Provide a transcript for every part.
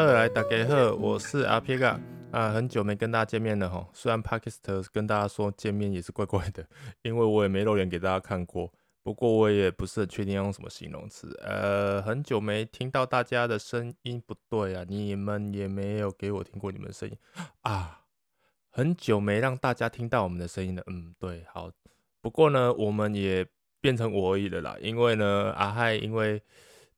二来打给贺，我是阿皮嘎啊，很久没跟大家见面了哈。虽然 Pakistan 跟大家说见面也是怪怪的，因为我也没露脸给大家看过。不过我也不是很确定用什么形容词。呃，很久没听到大家的声音，不对啊，你们也没有给我听过你们的声音啊。很久没让大家听到我们的声音了，嗯，对，好。不过呢，我们也变成我而已了啦，因为呢，阿嗨因为。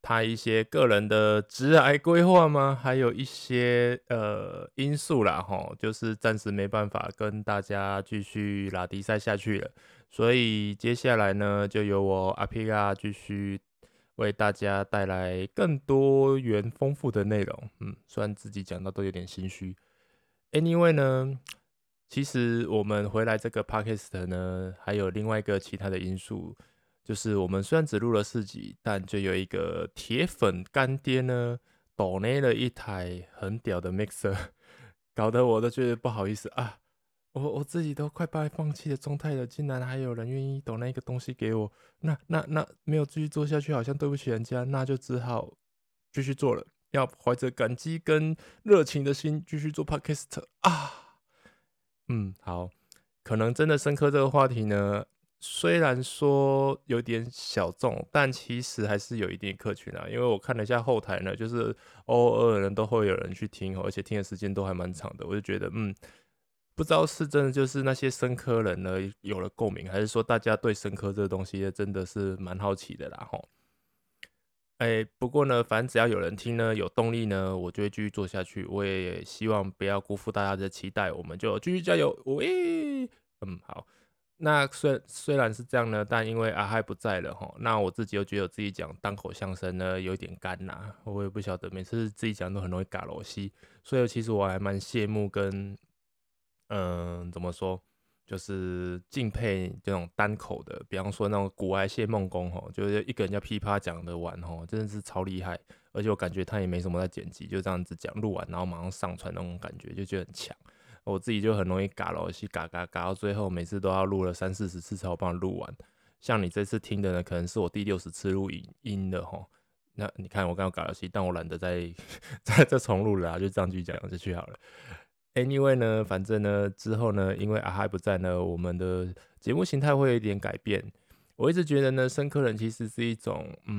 他一些个人的职癌规划吗？还有一些呃因素啦，哈，就是暂时没办法跟大家继续拉迪赛下去了。所以接下来呢，就由我阿皮亚继续为大家带来更多元丰富的内容。嗯，虽然自己讲到都有点心虚。Anyway 呢，其实我们回来这个 Podcast 呢，还有另外一个其他的因素。就是我们虽然只录了四集，但就有一个铁粉干爹呢，抖内了一台很屌的 mixer，搞得我都觉得不好意思啊！我我自己都快快放弃的状态了，竟然还有人愿意抖那个东西给我，那那那没有继续做下去，好像对不起人家，那就只好继续做了，要怀着感激跟热情的心继续做 podcast 啊！嗯，好，可能真的深刻这个话题呢。虽然说有点小众，但其实还是有一定客群啊。因为我看了一下后台呢，就是偶尔人都会有人去听，而且听的时间都还蛮长的。我就觉得，嗯，不知道是真的就是那些生科人呢有了共鸣，还是说大家对生科这个东西真的是蛮好奇的啦。吼，哎，不过呢，反正只要有人听呢，有动力呢，我就会继续做下去。我也希望不要辜负大家的期待，我们就继续加油。喂，嗯，好。那虽虽然是这样呢，但因为阿嗨不在了哈，那我自己又觉得自己讲单口相声呢有点干呐，我也不晓得每次自己讲都很容易嘎罗西，所以其实我还蛮羡慕跟嗯怎么说，就是敬佩这种单口的，比方说那种古埃谢梦工吼，就是一个人家噼啪讲的完吼，真的是超厉害，而且我感觉他也没什么在剪辑，就这样子讲录完然后马上上传那种感觉，就觉得很强。我自己就很容易嘎咯，西嘎嘎嘎到最后，每次都要录了三四十次才帮录完。像你这次听的呢，可能是我第六十次录音音的吼。那你看我刚刚嘎了西，但我懒得再 再再重录了，就这样继续讲下去好了。Anyway 呢，反正呢之后呢，因为阿嗨不在呢，我们的节目形态会有一点改变。我一直觉得呢，生科人其实是一种嗯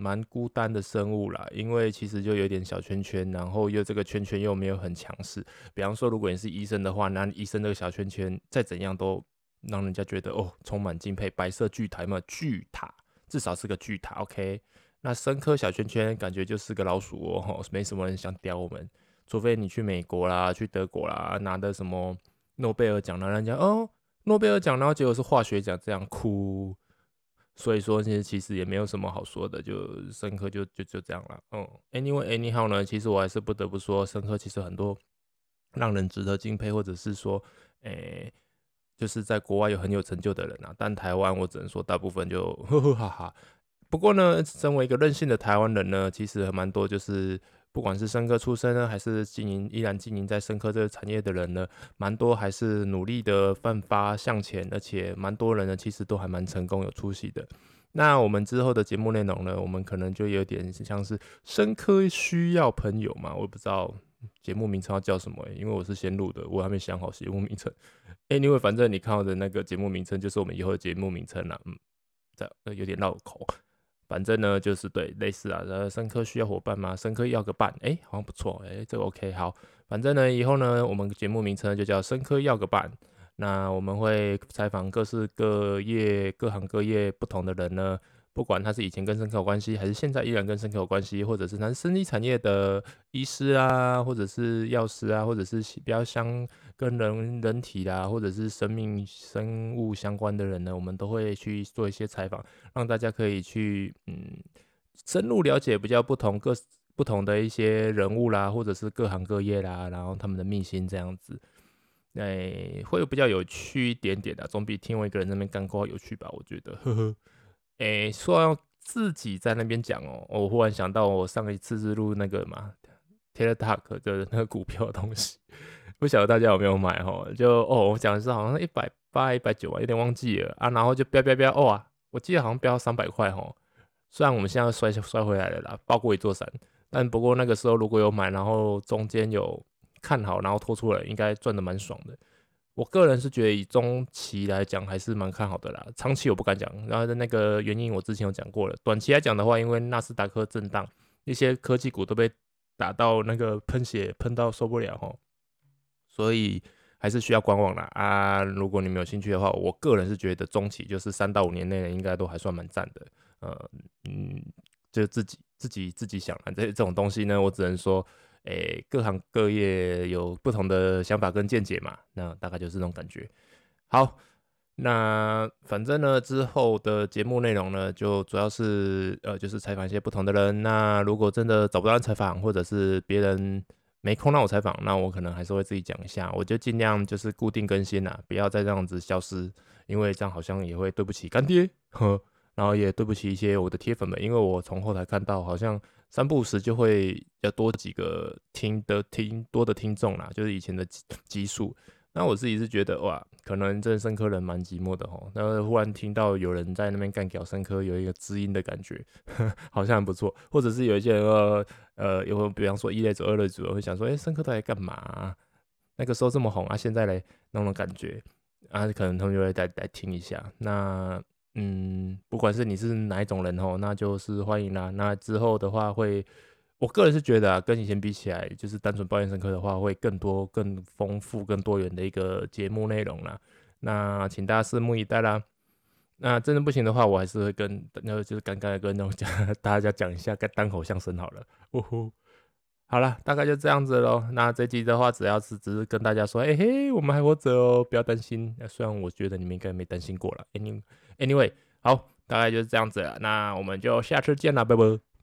蛮孤单的生物啦，因为其实就有点小圈圈，然后又这个圈圈又没有很强势。比方说，如果你是医生的话，那医生这个小圈圈再怎样都让人家觉得哦充满敬佩。白色巨塔嘛，巨塔至少是个巨塔。OK，那生科小圈圈感觉就是个老鼠窝，没什么人想叼我们，除非你去美国啦，去德国啦，拿的什么诺贝尔奖，让人家哦诺贝尔奖，然后结果是化学奖，这样哭。所以说，其实其实也没有什么好说的，就深刻就就就这样了。嗯，Anyway anyhow 呢，其实我还是不得不说，深刻其实很多让人值得敬佩，或者是说，诶，就是在国外有很有成就的人啊。但台湾我只能说，大部分就呵 呵哈哈。不过呢，身为一个任性的台湾人呢，其实蛮多就是。不管是生科出身呢，还是经营依然经营在生科这个产业的人呢，蛮多还是努力的奋发向前，而且蛮多人呢，其实都还蛮成功有出息的。那我们之后的节目内容呢，我们可能就有点像是生科需要朋友嘛，我也不知道节目名称要叫什么，因为我是先录的，我还没想好节目名称。Anyway，反正你看到的那个节目名称就是我们以后的节目名称了，嗯，这有点绕口。反正呢，就是对类似啊，呃，深科需要伙伴吗？申科要个伴，哎，好像不错，哎，这个 OK，好。反正呢，以后呢，我们节目名称就叫申科要个伴。那我们会采访各式各业、各行各业不同的人呢。不管他是以前跟生科有关系，还是现在依然跟生科有关系，或者是他是生医产业的医师啊，或者是药师啊，或者是比较相跟人人体啦，或者是生命生物相关的人呢，我们都会去做一些采访，让大家可以去嗯深入了解比较不同各不同的一些人物啦，或者是各行各业啦，然后他们的秘辛这样子，哎，会比较有趣一点点的，总比听我一个人那边干话有趣吧？我觉得，呵呵。诶，说要自己在那边讲哦，我忽然想到，我上一次是录那个嘛，TikTok 的那个股票的东西，不晓得大家有没有买哈？就哦，我讲的是好像一百八、一百九啊，有点忘记了啊。然后就飙飙飙，哇！我记得好像飙三百块哈。虽然我们现在摔摔回来了啦，包过一座山，但不过那个时候如果有买，然后中间有看好，然后拖出来，应该赚的蛮爽的。我个人是觉得以中期来讲还是蛮看好的啦，长期我不敢讲。然后的那个原因我之前有讲过了。短期来讲的话，因为纳斯达克震荡，一些科技股都被打到那个喷血喷到受不了哈，所以还是需要观望啦啊。如果你们有兴趣的话，我个人是觉得中期就是三到五年内应该都还算蛮赞的。呃嗯，就自己自己自己想啊，这这种东西呢，我只能说。诶，各行各业有不同的想法跟见解嘛，那大概就是这种感觉。好，那反正呢，之后的节目内容呢，就主要是呃，就是采访一些不同的人。那如果真的找不到人采访，或者是别人没空让我采访，那我可能还是会自己讲一下。我就尽量就是固定更新啦，不要再这样子消失，因为这样好像也会对不起干爹，呵，然后也对不起一些我的铁粉们，因为我从后台看到好像。三不五时就会要多几个听的听多的听众啦，就是以前的基数。那我自己是觉得哇，可能这深科人蛮寂寞的吼。那忽然听到有人在那边干屌深科，有一个知音的感觉，好像很不错。或者是有一些人呃呃，有比方说一类组、二类组，会想说，哎，深科在干嘛？那个时候这么红啊，现在嘞那种感觉啊，可能他们就会再来听一下。那。嗯，不管是你是哪一种人哦，那就是欢迎啦。那之后的话会，我个人是觉得啊，跟以前比起来，就是单纯抱怨深刻的话，会更多、更丰富、更多元的一个节目内容啦。那请大家拭目以待啦。那真的不行的话，我还是会跟，那就是刚刚跟那种讲 大家讲一下单口相声好了。呜呼。好了，大概就这样子喽。那这集的话，只要是只是跟大家说，哎嘿，我们还活着哦，不要担心。虽然我觉得你们应该没担心过了。Any Anyway，好，大概就是这样子了。那我们就下次见了，拜拜。